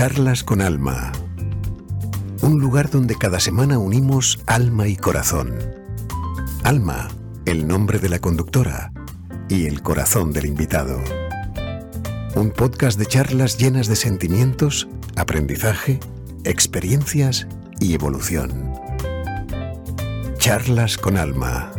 Charlas con Alma. Un lugar donde cada semana unimos alma y corazón. Alma, el nombre de la conductora, y el corazón del invitado. Un podcast de charlas llenas de sentimientos, aprendizaje, experiencias y evolución. Charlas con Alma.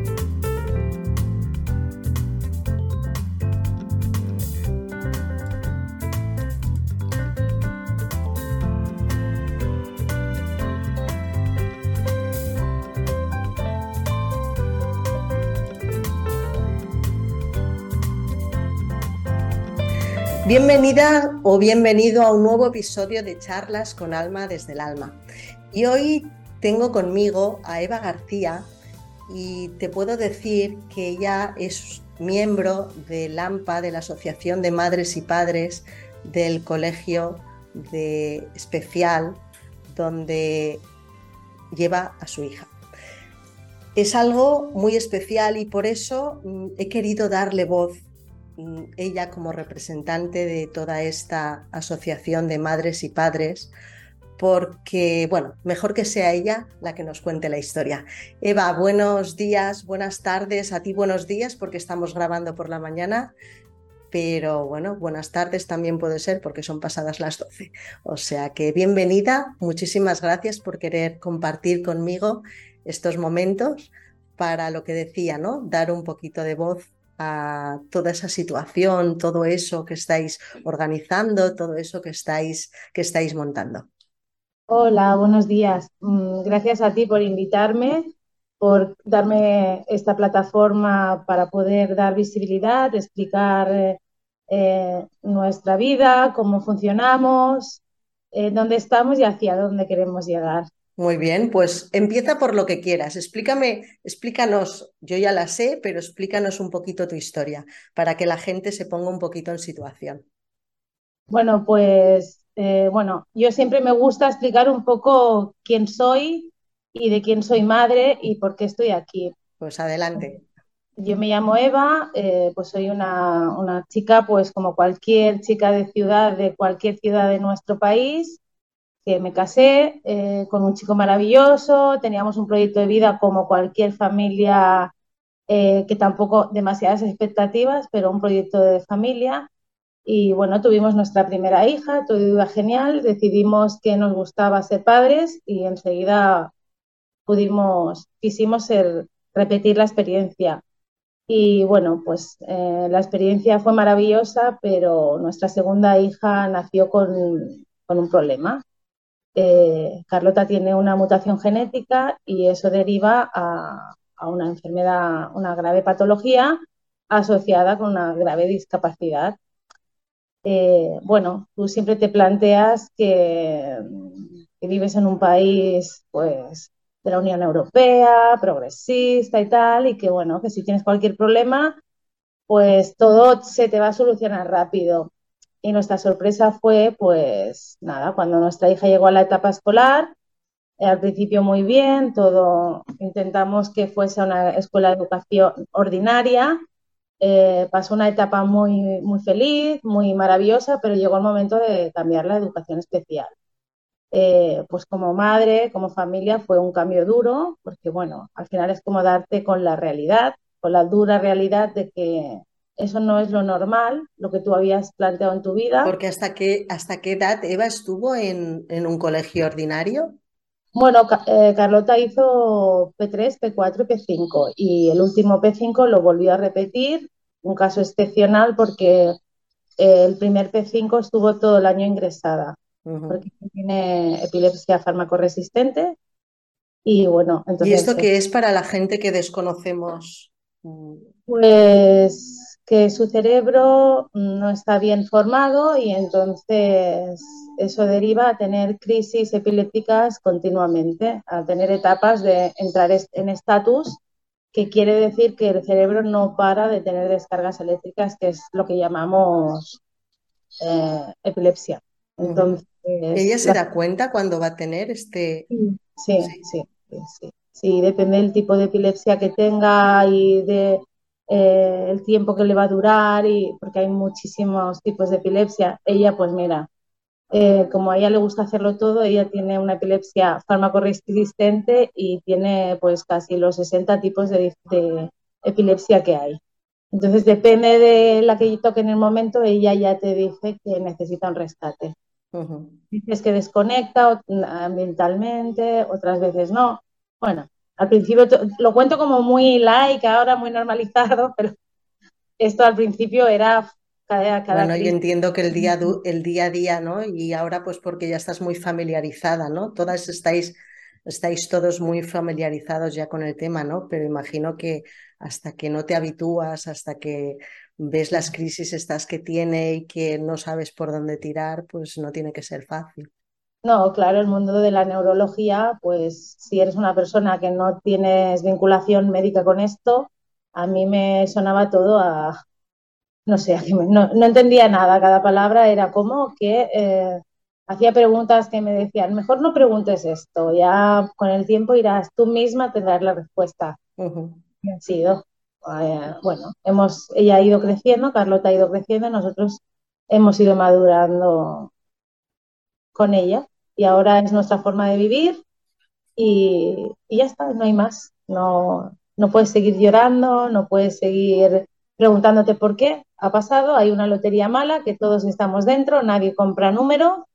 Bienvenida o bienvenido a un nuevo episodio de Charlas con Alma desde el Alma. Y hoy tengo conmigo a Eva García y te puedo decir que ella es miembro del AMPA, de la Asociación de Madres y Padres del Colegio de Especial, donde lleva a su hija. Es algo muy especial y por eso mm, he querido darle voz ella como representante de toda esta asociación de madres y padres, porque, bueno, mejor que sea ella la que nos cuente la historia. Eva, buenos días, buenas tardes, a ti buenos días porque estamos grabando por la mañana, pero bueno, buenas tardes también puede ser porque son pasadas las 12. O sea que bienvenida, muchísimas gracias por querer compartir conmigo estos momentos para lo que decía, ¿no? Dar un poquito de voz a toda esa situación, todo eso que estáis organizando, todo eso que estáis, que estáis montando. Hola, buenos días. Mm, gracias a ti por invitarme, por darme esta plataforma para poder dar visibilidad, explicar eh, nuestra vida, cómo funcionamos, eh, dónde estamos y hacia dónde queremos llegar. Muy bien, pues empieza por lo que quieras. Explícame, explícanos, yo ya la sé, pero explícanos un poquito tu historia para que la gente se ponga un poquito en situación. Bueno, pues eh, bueno, yo siempre me gusta explicar un poco quién soy y de quién soy madre y por qué estoy aquí. Pues adelante. Yo me llamo Eva, eh, pues soy una, una chica, pues como cualquier chica de ciudad, de cualquier ciudad de nuestro país me casé eh, con un chico maravilloso, teníamos un proyecto de vida como cualquier familia, eh, que tampoco demasiadas expectativas, pero un proyecto de familia. Y bueno, tuvimos nuestra primera hija, todo iba genial, decidimos que nos gustaba ser padres y enseguida pudimos, quisimos repetir la experiencia. Y bueno, pues eh, la experiencia fue maravillosa, pero nuestra segunda hija nació con, con un problema. Eh, Carlota tiene una mutación genética y eso deriva a, una enfermedad, una grave patología asociada con una grave discapacidad. Eh, bueno, tú siempre te planteas que, vives en un país, pues, de la Unión Europea, progresista y tal, y que, bueno, que si tienes cualquier problema, pues todo se te va a solucionar rápido. Y nuestra sorpresa fue, pues nada, cuando nuestra hija llegó a la etapa escolar, eh, al principio muy bien, todo intentamos que fuese una escuela de educación ordinaria, eh, pasó una etapa muy, muy feliz, muy maravillosa, pero llegó el momento de cambiar la educación especial. Eh, pues como madre, como familia, fue un cambio duro, porque bueno, al final es como darte con la realidad, con la dura realidad de que eso no es lo normal, lo que tú habías planteado en tu vida. Porque hasta qué, hasta qué edad Eva estuvo en, un colegio ordinario? Bueno, eh, Carlota hizo P3, P4 y P5 y el último P5 lo volvió a repetir, un caso excepcional porque eh, el primer P5 estuvo todo el año ingresada, porque tiene epilepsia farmacoresistente y bueno, entonces... ¿Y esto qué es para la gente que desconocemos? Pues que su cerebro no está bien formado y entonces eso deriva a tener crisis epilépticas continuamente, a tener etapas de entrar en estatus, que quiere decir que el cerebro no para de tener descargas eléctricas, que es lo que llamamos eh, epilepsia. Entonces, ¿Ella se da cuenta cuando va a tener este...? sí, sí, sí, sí, depende del tipo de epilepsia que tenga y de eh, el tiempo que le va a durar, y porque hay muchísimos tipos de epilepsia. Ella, pues mira, eh, como a ella le gusta hacerlo todo, ella tiene una epilepsia farmacoresistente y tiene pues casi los 60 tipos de, epilepsia que hay. Entonces, depende de la que toque en el momento, ella ya te dice que necesita un rescate. Dices que desconecta ambientalmente, otras veces no. Bueno, al principio lo cuento como muy like, ahora muy normalizado, pero esto al principio era bueno, yo entiendo que el día, el día a día, ¿no? Y ahora pues porque ya estás muy familiarizada, ¿no? Todas estáis, estáis todos muy familiarizados ya con el tema, ¿no? Pero imagino que hasta que no te habitúas, hasta que ves las crisis estas que tiene y que no sabes por dónde tirar, pues no tiene que ser fácil. No, claro, el mundo de la neurología, pues si eres una persona que no tienes vinculación médica con esto, a mí me sonaba todo a, no sé, no, no, entendía nada, cada palabra era como que eh, hacía preguntas que me decían, mejor no preguntes esto, ya con el tiempo irás tú misma a tener la respuesta. Y han sido, eh, bueno, hemos, ella ha ido creciendo, Carlota ha ido creciendo, nosotros hemos ido madurando con ella y ahora es nuestra forma de vivir y, y ya está, no hay más. No, no puedes seguir llorando, no puedes seguir preguntándote por qué ha pasado, hay una lotería mala, que todos estamos dentro, nadie compra número,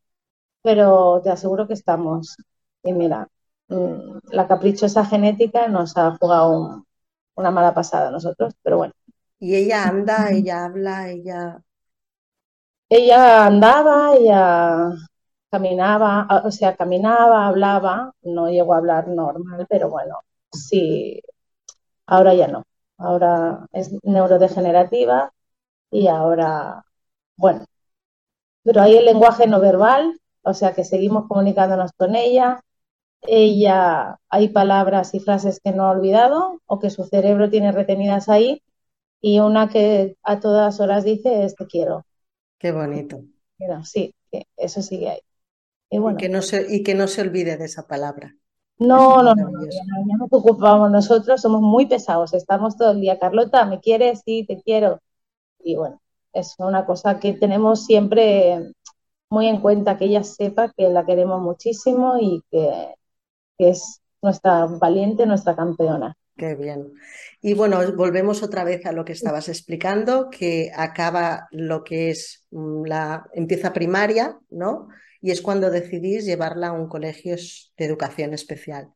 pero te aseguro que estamos. Y mira, mm, la caprichosa genética nos ha jugado una mala pasada a nosotros, pero bueno. Y ella anda, ella habla, ella... Ella andaba, ella caminaba, o sea, caminaba, hablaba, no llegó a hablar normal, pero bueno, sí, ahora ya no ahora es neurodegenerativa y ahora, bueno, pero hay el lenguaje no verbal, o sea que seguimos comunicándonos con ella. Ella, hay palabras y frases que no ha olvidado o que su cerebro tiene retenidas ahí y una que a todas horas dice es te quiero. Qué bonito. sí, eso sigue ahí. Y, bueno, que no se, y que no se olvide de esa palabra. No, no, no, ya nos ocupamos nosotros, somos muy pesados, estamos todo el día, Carlota, ¿me quieres? Sí, te quiero. Y bueno, es una cosa que tenemos siempre muy en cuenta, que ella sepa que la queremos muchísimo y que, es nuestra valiente, nuestra campeona. Qué bien. Y bueno, volvemos otra vez a lo que estabas explicando, que acaba lo que es mm, la, empieza primaria, ¿no? Y es cuando decidís llevarla a un colegio de educación especial.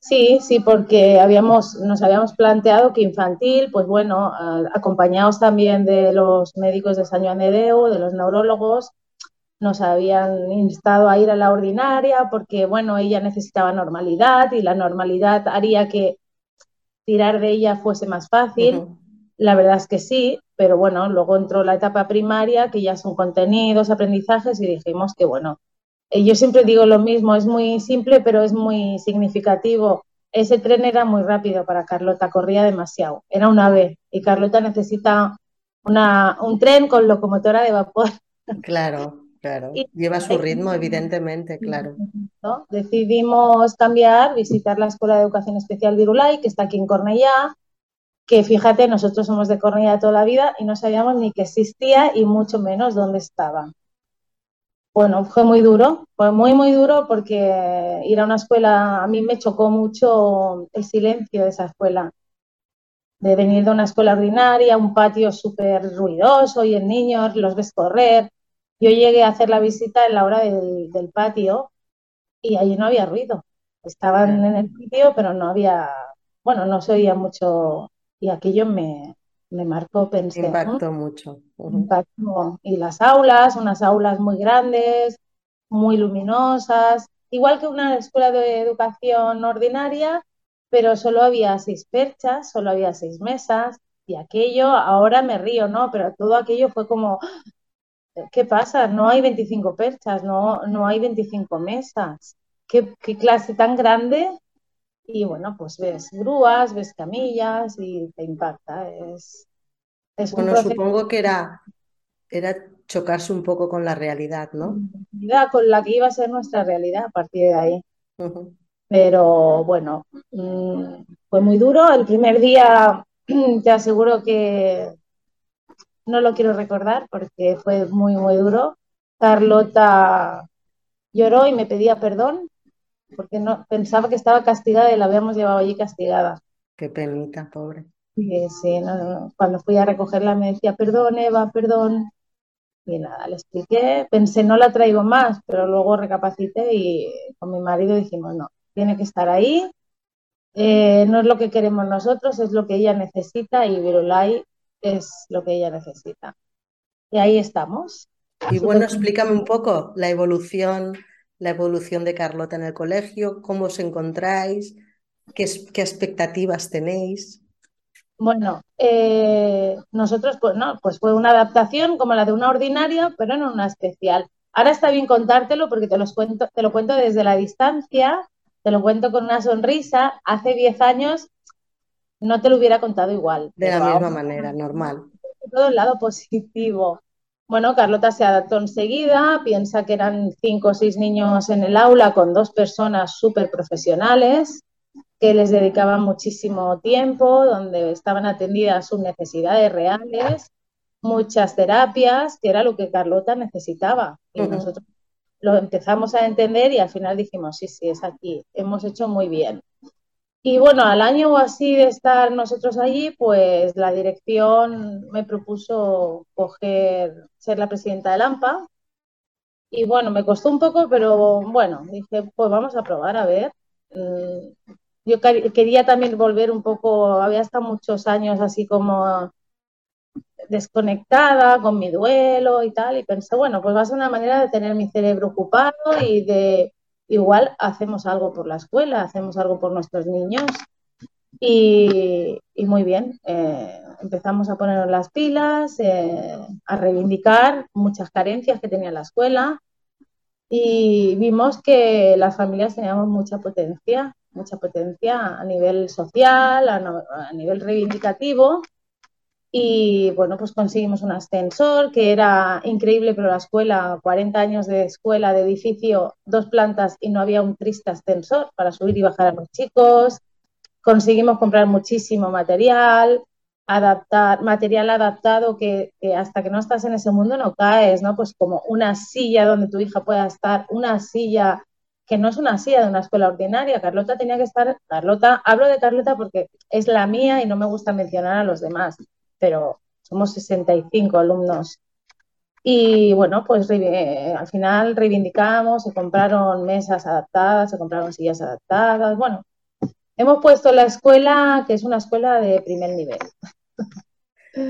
Sí, sí, porque habíamos, nos habíamos planteado que infantil, pues bueno, acompañados también de los médicos de San Juan de Deu, de los neurólogos, nos habían instado a ir a la ordinaria porque, bueno, ella necesitaba normalidad y la normalidad haría que tirar de ella fuese más fácil. La verdad es que sí, pero bueno, luego entró la etapa primaria, que ya son contenidos, aprendizajes, y dijimos que bueno, eh, yo siempre digo lo mismo, es muy simple, pero es muy significativo. Ese tren era muy rápido para Carlota, corría demasiado, era una vez, y Carlota necesita una, un tren con locomotora de vapor. Claro, claro. Lleva su ritmo, evidentemente, claro. Decidimos cambiar, visitar la Escuela de Educación Especial de Irulay, que está aquí en Cornellá, que fíjate, nosotros somos de Cornilla toda la vida y no sabíamos ni que existía y mucho menos dónde estaba. Bueno, fue muy duro, fue muy, muy duro porque ir a una escuela, a mí me chocó mucho el silencio de esa escuela, de venir de una escuela ordinaria, un patio súper ruidoso y en niños los ves correr. Yo llegué a hacer la visita en la hora del, del patio y allí no había ruido. Estaban en el sitio, pero no había, bueno, no se oía mucho y aquello me, me marcó, pensé. Impactó mucho. Y las aulas, unas aulas muy grandes, muy luminosas, igual que una escuela de educación ordinaria, pero solo había seis perchas, solo había seis mesas, y aquello, ahora me río, ¿no? Pero todo aquello fue como, ¿qué pasa? No hay 25 perchas, no, no hay 25 mesas. ¿Qué, qué clase tan grande y bueno, pues ves grúas, ves camillas y te impacta. Es, es bueno, supongo que era, era chocarse un poco con la realidad, ¿no? Con la que iba a ser nuestra realidad a partir de ahí. Pero bueno, mm, fue muy duro. El primer día te aseguro que no lo quiero recordar porque fue muy, muy duro. Carlota lloró y me pedía perdón porque no pensaba que estaba castigada y la habíamos llevado allí castigada. Qué penita, pobre. Sí, sí, cuando fui a recogerla me decía, perdón, Eva, perdón. Y nada, le expliqué, pensé, no la traigo más, pero luego recapacité y con mi marido dijimos, no, tiene que estar ahí, eh, no es lo que queremos nosotros, es lo que ella necesita y Virulai es lo que ella necesita. Y ahí estamos. Y bueno, explícame un poco la evolución, la evolución de Carlota en el colegio, cómo os encontráis, qué, qué expectativas tenéis. Bueno, eh, nosotros, pues no, pues fue una adaptación como la de una ordinaria, pero no una especial. Ahora está bien contártelo porque te, los cuento, te lo cuento desde la distancia, te lo cuento con una sonrisa. Hace 10 años no te lo hubiera contado igual. De la misma manera, normal. Todo el lado positivo. Bueno, Carlota se adaptó enseguida, piensa que eran cinco o seis niños en el aula con dos personas súper profesionales que les dedicaban muchísimo tiempo, donde estaban atendidas sus necesidades reales, muchas terapias, que era lo que Carlota necesitaba. Y nosotros lo empezamos a entender y al final dijimos, sí, sí, es aquí, hemos hecho muy bien. Y bueno, al año o así de estar nosotros allí, pues la dirección me propuso coger, ser la presidenta de AMPA. Y bueno, me costó un poco, pero bueno, dije, pues vamos a probar a ver. Mm, yo quería también volver un poco, había estado muchos años así como desconectada con mi duelo y tal, y pensé, bueno, pues va a ser una manera de tener mi cerebro ocupado y de igual hacemos algo por la escuela, hacemos algo por nuestros niños. Y, muy bien, eh, empezamos a ponernos las pilas, eh, a reivindicar muchas carencias que tenía la escuela y vimos que las familias teníamos mucha potencia, mucha potencia a nivel social, a nivel reivindicativo y bueno, pues conseguimos un ascensor que era increíble, pero la escuela, 40 años de escuela, de edificio, dos plantas y no había un triste ascensor para subir y bajar a los chicos. Conseguimos comprar muchísimo material, adaptar, material adaptado que, hasta que no estás en ese mundo no caes, ¿no? Pues como una silla donde tu hija pueda estar, una silla que no es una silla de una escuela ordinaria. Carlota tenía que estar, Carlota, hablo de Carlota porque es la mía y no me gusta mencionar a los demás pero somos 65 alumnos. Y bueno, pues eh, al final reivindicamos, se compraron mesas adaptadas, se compraron sillas adaptadas. Bueno, hemos puesto la escuela, que es una escuela de primer nivel.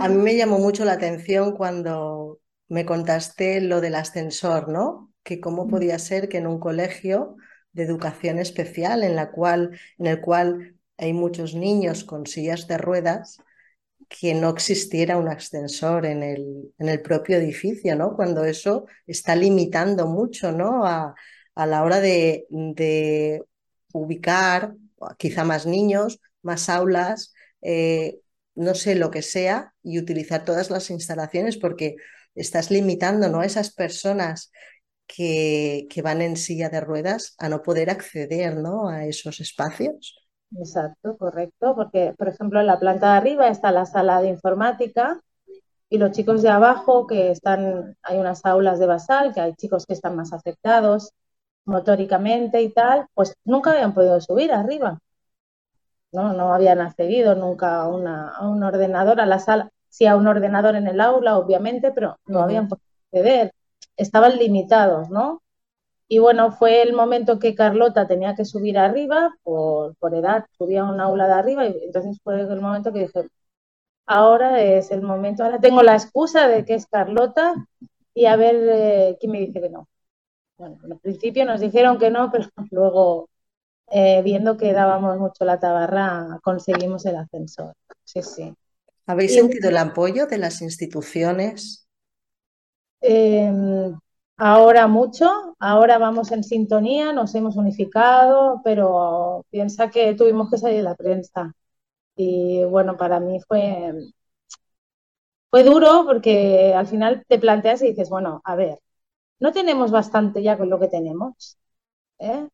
A mí me llamó mucho la atención cuando me contaste lo del ascensor, ¿no? Que cómo mm. podía ser que en un colegio de educación especial, en, la cual, en el cual hay muchos niños con sillas de ruedas, que no existiera un ascensor en el, en el propio edificio, ¿no? Cuando eso está limitando mucho, ¿no? A, la hora de, de, ubicar quizá más niños, más aulas, eh, no sé lo que sea, y utilizar todas las instalaciones porque estás limitando ¿no? a esas personas que, que van en silla de ruedas a no poder acceder ¿no? a esos espacios. Exacto, correcto, porque por ejemplo en la planta de arriba está la sala de informática y los chicos de abajo que están, hay unas aulas de basal, que hay chicos que están más afectados motóricamente y tal, pues nunca habían podido subir arriba. No, no habían accedido nunca a, un ordenador, a la sala, sí a un ordenador en el aula, obviamente, pero no habían podido acceder. Estaban limitados, ¿no? Y bueno, fue el momento que Carlota tenía que subir arriba, por, por edad, subía a un aula de arriba, y entonces fue el momento que dije, ahora es el momento, ahora tengo la excusa de que es Carlota y a ver eh, quién me dice que no. Bueno, al principio nos dijeron que no, pero luego, eh, viendo que dábamos mucho la tabarra, conseguimos el ascensor. Sí, sí. ¿Habéis sentido el apoyo de las instituciones? Eh, Ahora mucho, ahora vamos en sintonía, nos hemos unificado, pero piensa que tuvimos que salir de la prensa. Y bueno, para mí fue, fue duro porque al final te planteas y dices, bueno, a ver, no tenemos bastante ya con lo que tenemos. ¿eh?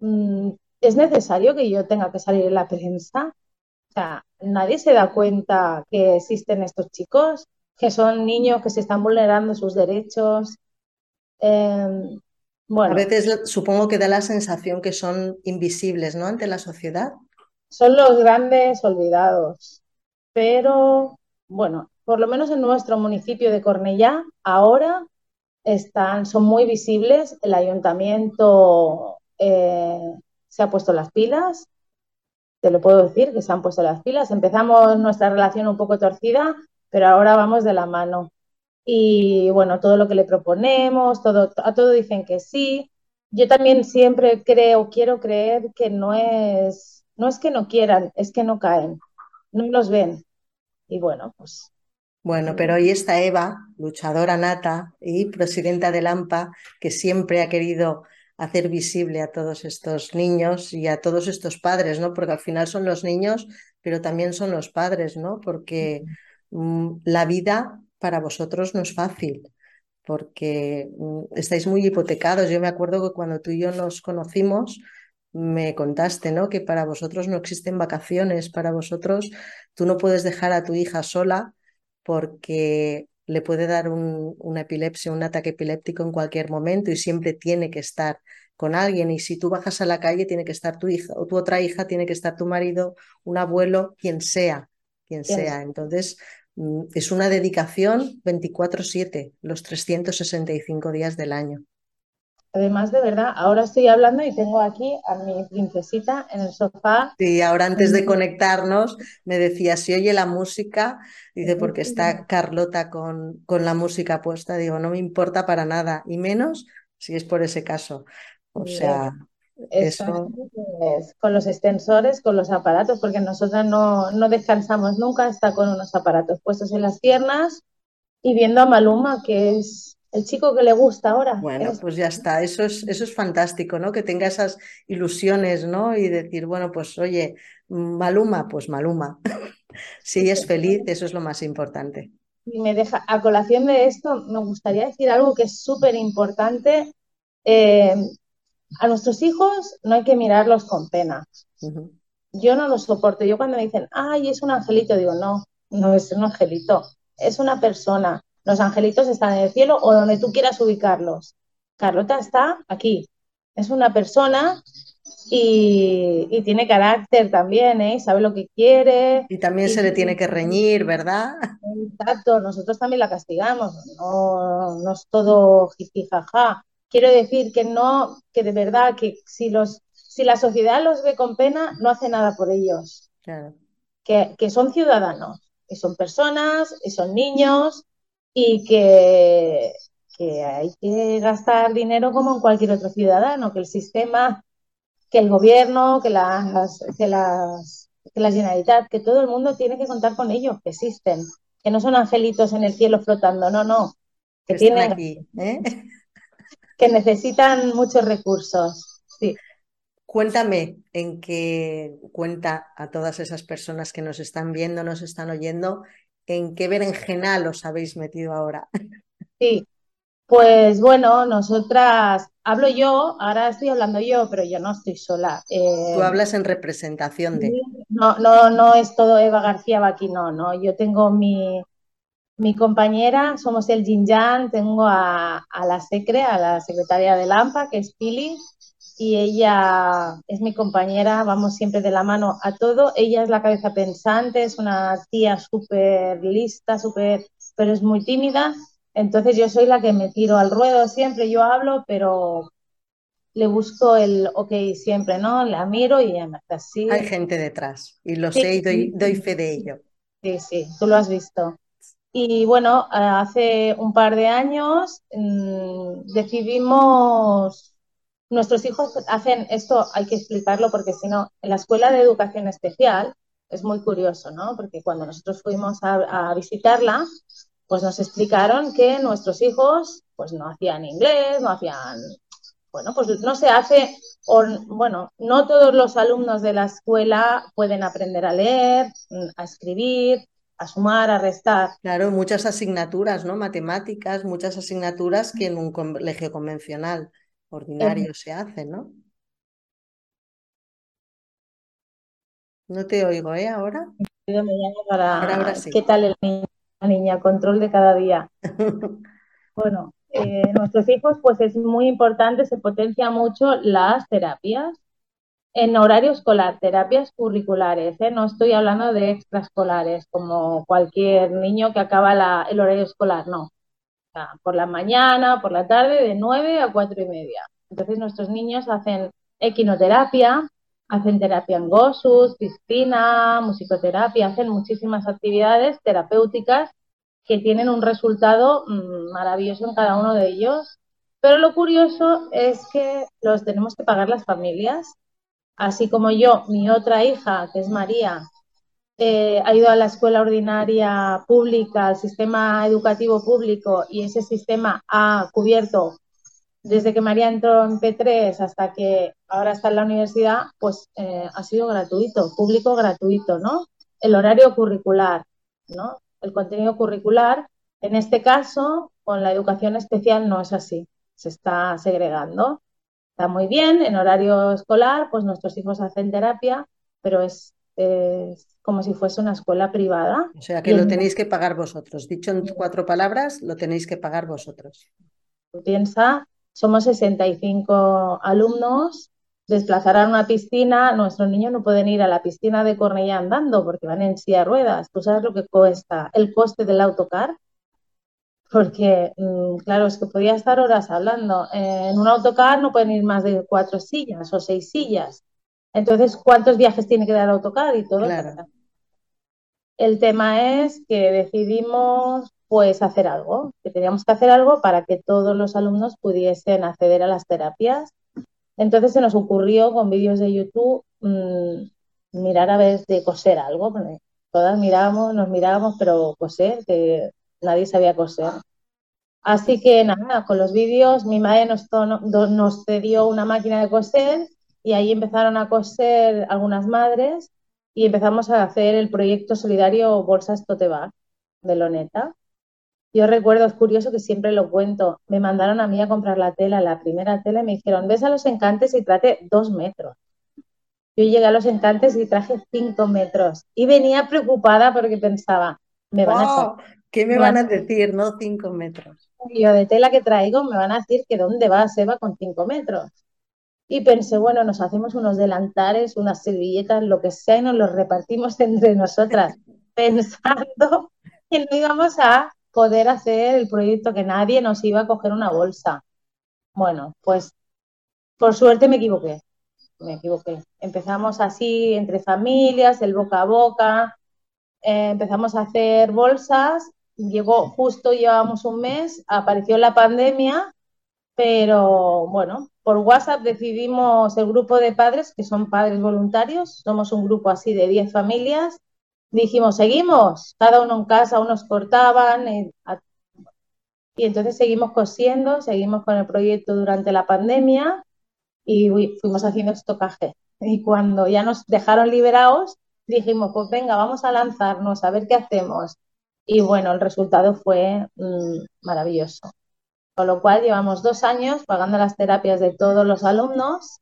Mm, ¿Es necesario que yo tenga que salir en la prensa? O sea, nadie se da cuenta que existen estos chicos, que son niños que se están vulnerando sus derechos, Em, bueno. A veces supongo que da la sensación que son invisibles, ¿no? Ante la sociedad. Son los grandes olvidados, pero bueno, por lo menos en nuestro municipio de Cornellá, ahora están, son muy visibles. El ayuntamiento eh, se ha puesto las pilas, te lo puedo decir, que se han puesto las pilas. Empezamos nuestra relación un poco torcida, pero ahora vamos de la mano. Y bueno, todo lo que le proponemos, todo, a todo dicen que sí. Yo también siempre creo, quiero creer que no es, no es que no quieran, es que no caen, no los ven. Y bueno, pues bueno, pero hoy está Eva, luchadora nata y presidenta del AMPA, que siempre ha querido hacer visible a todos estos niños y a todos estos padres, ¿no? Porque al final son los niños, pero también son los padres, ¿no? Porque mm, la vida para vosotros no es fácil, porque mm, estáis muy hipotecados. Yo me acuerdo que cuando tú y yo nos conocimos, me contaste, ¿no? Que para vosotros no existen vacaciones, para vosotros tú no puedes dejar a tu hija sola porque le puede dar una epilepsia, un ataque epiléptico en cualquier momento y siempre tiene que estar con alguien. Y si tú bajas a la calle, tiene que estar tu hija o tu otra hija, tiene que estar tu marido, un abuelo, quien sea, quien sea. Entonces, es una dedicación 24/7, los 365 días del año. Además, de verdad, ahora estoy hablando y tengo aquí a mi princesita en el sofá. Sí, ahora antes de conectarnos me decía, si oye la música, dice, porque está Carlota con, con la música puesta, digo, no me importa para nada, y menos si es por ese caso. O sea, eso... con los extensores, con los aparatos, porque nosotras no, no descansamos nunca, está con unos aparatos puestos en las piernas y viendo a Maluma, que es el chico que le gusta ahora. Bueno, pues ya está, eso es, eso es fantástico, ¿no? Que tenga esas ilusiones, ¿no? Y decir, bueno, pues oye, Maluma, pues Maluma. si es feliz, eso es lo más importante. Y me deja, a colación de esto, me gustaría decir algo que es súper importante. Eh, a nuestros hijos no hay que mirarlos con pena. Yo no los soporto. Yo cuando me dicen, ay, es un angelito, digo, no, no es un angelito, es una persona los angelitos están en el cielo o donde tú quieras ubicarlos. Carlota está aquí. Es una persona y, tiene carácter también, ¿eh? Sabe lo que quiere. Y también se le tiene que reñir, ¿verdad? Exacto, nosotros también la castigamos. No, no es todo jaja. Quiero decir que no, que de verdad, que si los, si la sociedad los ve con pena, no hace nada por ellos. Que, que son ciudadanos, que son personas, que son niños, y que, hay que gastar dinero como en cualquier otro ciudadano, que el sistema, que el gobierno, que las, que las, que la Generalitat, que todo el mundo tiene que contar con ellos, que existen, que no son angelitos en el cielo flotando, no, no, que, tienen aquí, ¿eh? Que necesitan muchos recursos. Sí. Cuéntame en qué cuenta a todas esas personas que nos están viendo, nos están oyendo, en qué berenjenal os habéis metido ahora. Sí, pues bueno, nosotras, hablo yo, ahora estoy hablando yo, pero yo no estoy sola. Eh, Tú hablas en representación de... No, no, no es todo Eva García Baquino, no, yo tengo mi, mi compañera, somos el Jinjan, tengo a, a, la secre, a la secretaria de Lampa, que es Pili, y ella es mi compañera, vamos siempre de la mano a todo. Ella es la cabeza pensante, es una tía súper lista, súper, pero es muy tímida. Entonces yo soy la que me tiro al ruedo siempre, yo hablo, pero le busco el ok siempre, ¿no? La miro y ella me hace así. Hay gente detrás y lo sé y doy, doy fe de ello. Sí, sí, tú lo has visto. Y bueno, hace un par de años mmm, decidimos nuestros hijos hacen esto, hay que explicarlo porque si no, en la escuela de educación especial es muy curioso, ¿no? Porque cuando nosotros fuimos a, visitarla, pues nos explicaron que nuestros hijos pues no hacían inglés, no hacían, bueno, pues no se hace, bueno, no todos los alumnos de la escuela pueden aprender a leer, a escribir, a sumar, a restar. Claro, muchas asignaturas, ¿no? Matemáticas, muchas asignaturas que en un colegio convencional ordinario se hace, ¿no? No te oigo, ¿eh? Ahora. Para... ¿Qué tal el niño? La niña, control de cada día. bueno, eh, nuestros hijos, pues es muy importante, se potencia mucho las terapias en horario escolar, terapias curriculares, ¿eh? no estoy hablando de extraescolares, como cualquier niño que acaba el horario escolar, no. por la mañana, por la tarde, de 9 a 4 y media. Entonces nuestros niños hacen equinoterapia, hacen terapia en gosus, piscina, musicoterapia, hacen muchísimas actividades terapéuticas que tienen un resultado mm, maravilloso en cada uno de ellos. Pero lo curioso es que los tenemos que pagar las familias así como yo, mi otra hija, que es María, eh, ha ido a la escuela ordinaria pública, al sistema educativo público, y ese sistema ha cubierto desde que María entró en P3 hasta que ahora está en la universidad, pues eh, ha sido gratuito, público gratuito, ¿no? El horario curricular, ¿no? El contenido curricular, en este caso, con la educación especial no es así, se está segregando está muy bien, en horario escolar, pues nuestros hijos hacen terapia, pero es, como si fuese una escuela privada. O sea que lo tenéis que pagar vosotros. Dicho en cuatro palabras, lo tenéis que pagar vosotros. Piensa, somos 65 alumnos, desplazar a una piscina, nuestros niños no pueden ir a la piscina de Cornellá andando porque van en silla de ruedas. ¿Tú sabes lo que cuesta el coste del autocar? Porque, mm, claro, es que podía estar horas hablando. En un autocar no pueden ir más de cuatro sillas o seis sillas. Entonces, ¿cuántos viajes tiene que dar autocar y todo? El tema es que decidimos pues hacer algo, que teníamos que hacer algo para que todos los alumnos pudiesen acceder a las terapias. Entonces se nos ocurrió con vídeos de YouTube mm, mirar a ver de coser algo. Todas mirábamos, nos mirábamos, pero coser, que nadie sabía coser. Así que nada, con los vídeos mi madre nos, nos cedió una máquina de coser y ahí empezaron a coser algunas madres y empezamos a hacer el proyecto solidario Bolsas Totebar de Loneta. Yo recuerdo, es curioso que siempre lo cuento, me mandaron a mí a comprar la tela, la primera tela, y me dijeron, ves a los encantes y trate dos metros. Yo llegué a los encantes y traje cinco metros y venía preocupada porque pensaba, me van a... ¿Qué me van a decir? No cinco metros. Yo de tela que traigo me van a decir que dónde va Seba con cinco metros. Y pensé, bueno, nos hacemos unos delantares, unas servilletas, lo que sea, y nos los repartimos entre nosotras, pensando que no íbamos a poder hacer el proyecto, que nadie nos iba a coger una bolsa. Bueno, pues por suerte me equivoqué, me equivoqué. Empezamos así entre familias, el boca a boca, eh, empezamos a hacer bolsas llegó justo, llevábamos un mes, apareció la pandemia, pero bueno, por WhatsApp decidimos el grupo de padres, que son padres voluntarios, somos un grupo así de 10 familias, dijimos, seguimos, cada uno en casa, unos cortaban, eh, y entonces seguimos cosiendo, seguimos con el proyecto durante la pandemia y fuimos haciendo estocaje. Y cuando ya nos dejaron liberados, dijimos, pues venga, vamos a lanzarnos, a ver qué hacemos. Y bueno, el resultado fue mm, maravilloso. Con lo cual llevamos dos años pagando las terapias de todos los alumnos.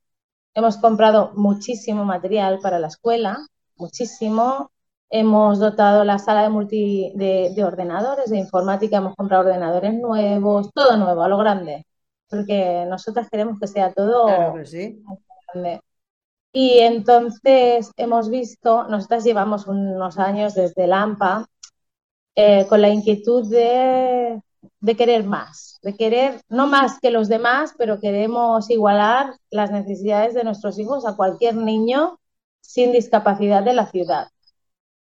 Hemos comprado muchísimo material para la escuela, muchísimo. Hemos dotado la sala de, multi, de, ordenadores, de informática, hemos comprado ordenadores nuevos, todo nuevo, a lo grande, porque nosotras queremos que sea todo grande. Y entonces hemos visto, nosotras llevamos unos años desde LAMPA eh, con la inquietud de, querer más, de querer no más que los demás, pero queremos igualar las necesidades de nuestros hijos a cualquier niño sin discapacidad de la ciudad.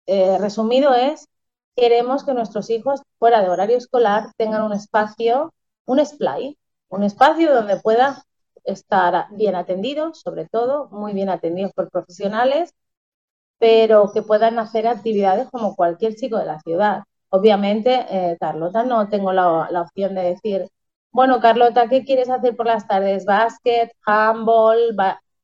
Eh, resumido es, queremos que nuestros hijos fuera de horario escolar tengan un espacio, un splay, un espacio donde puedan estar bien atendidos, sobre todo, muy bien atendidos por profesionales, pero que puedan hacer actividades como cualquier chico de la ciudad. Obviamente, eh, Carlota, no tengo la, opción de decir, bueno, Carlota, ¿qué quieres hacer por las tardes? ¿Básquet, handball,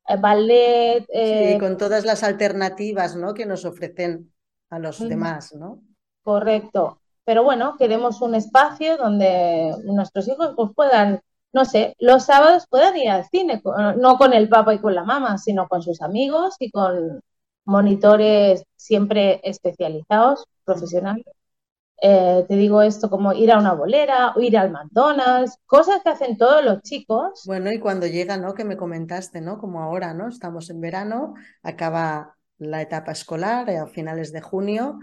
eh, ballet? Sí, eh, con todas las alternativas ¿no? que nos ofrecen a los demás, ¿no? Correcto. Pero bueno, queremos un espacio donde nuestros hijos pues, puedan, no sé, los sábados puedan ir al cine, no con el papá y con la mamá, sino con sus amigos y con monitores siempre especializados, profesionales eh, te digo esto como ir a una bolera ir al McDonald's, cosas que hacen todos los chicos. Bueno, y cuando llega, ¿no? Que me comentaste, ¿no? Como ahora, ¿no? Estamos en verano, acaba la etapa escolar a finales de junio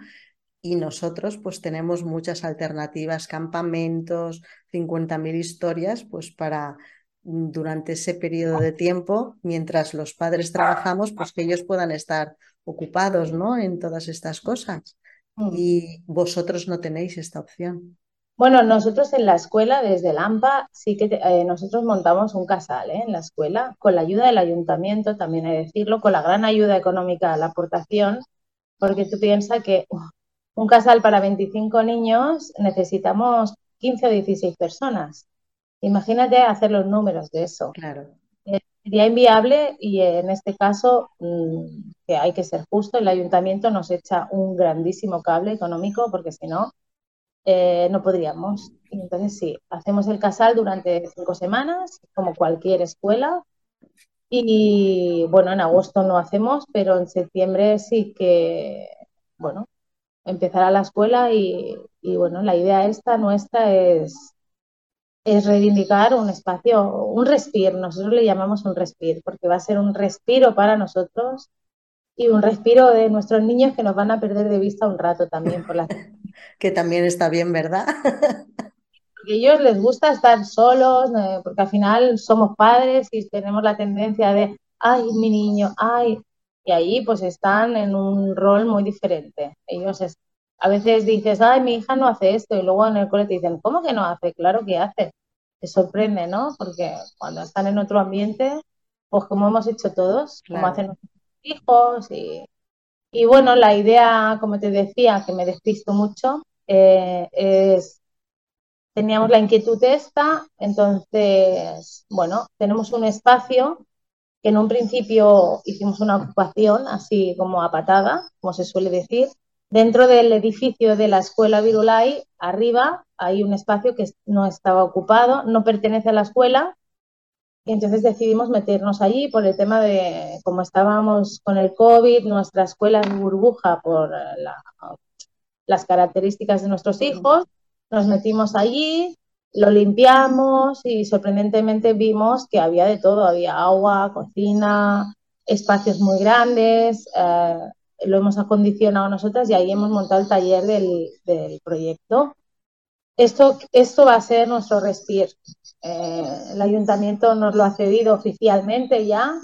y nosotros pues tenemos muchas alternativas, campamentos, 50.000 historias, pues para mm, durante ese periodo de tiempo, mientras los padres trabajamos, pues que ellos puedan estar ocupados, ¿no? En todas estas cosas. Mm. Y vosotros no tenéis esta opción. Bueno, nosotros en la escuela, desde el AMPA, sí que eh, nosotros montamos un casal ¿eh? en la escuela, con la ayuda del ayuntamiento, también hay que decirlo, con la gran ayuda económica, la aportación, porque tú piensas que un casal para 25 niños necesitamos 15 o 16 personas. Imagínate hacer los números de eso. Claro. Sería inviable y en este caso, mm, que hay que ser justo, el ayuntamiento nos echa un grandísimo cable económico porque si no, eh, no podríamos. entonces sí, hacemos el casal durante cinco semanas, como cualquier escuela. Y bueno, en agosto no hacemos, pero en septiembre sí que, bueno, empezará la escuela y, bueno, la idea esta nuestra es, es reivindicar un espacio, un respiro, nosotros le llamamos un respiro, porque va a ser un respiro para nosotros y un respiro de nuestros niños que nos van a perder de vista un rato también por la que también está bien, ¿verdad? porque a ellos les gusta estar solos, eh, porque al final somos padres y tenemos la tendencia de, ay, mi niño, ay, y ahí pues están en un rol muy diferente. Ellos a veces dices, ay, mi hija no hace esto, y luego en el cole te dicen, ¿cómo que no hace? Claro que hace. Te sorprende, ¿no? Porque cuando están en otro ambiente, pues como hemos hecho todos, como hacen nuestros hijos y y bueno, la idea, como te decía, que me despisto mucho, eh, es, teníamos la inquietud esta, entonces, bueno, tenemos un espacio que en un principio hicimos una ocupación, así como a patada, como se suele decir. Dentro del edificio de la escuela Virulai, arriba, hay un espacio que no estaba ocupado, no pertenece a la escuela, y entonces decidimos meternos allí por el tema de, como estábamos con el COVID, nuestra escuela es burbuja por las características de nuestros hijos, nos metimos allí, lo limpiamos y sorprendentemente vimos que había de todo, había agua, cocina, espacios muy grandes, eh, lo hemos acondicionado nosotras y ahí hemos montado el taller del, del proyecto. Esto, esto va a ser nuestro respiro. Eh, el ayuntamiento nos lo ha cedido oficialmente ya,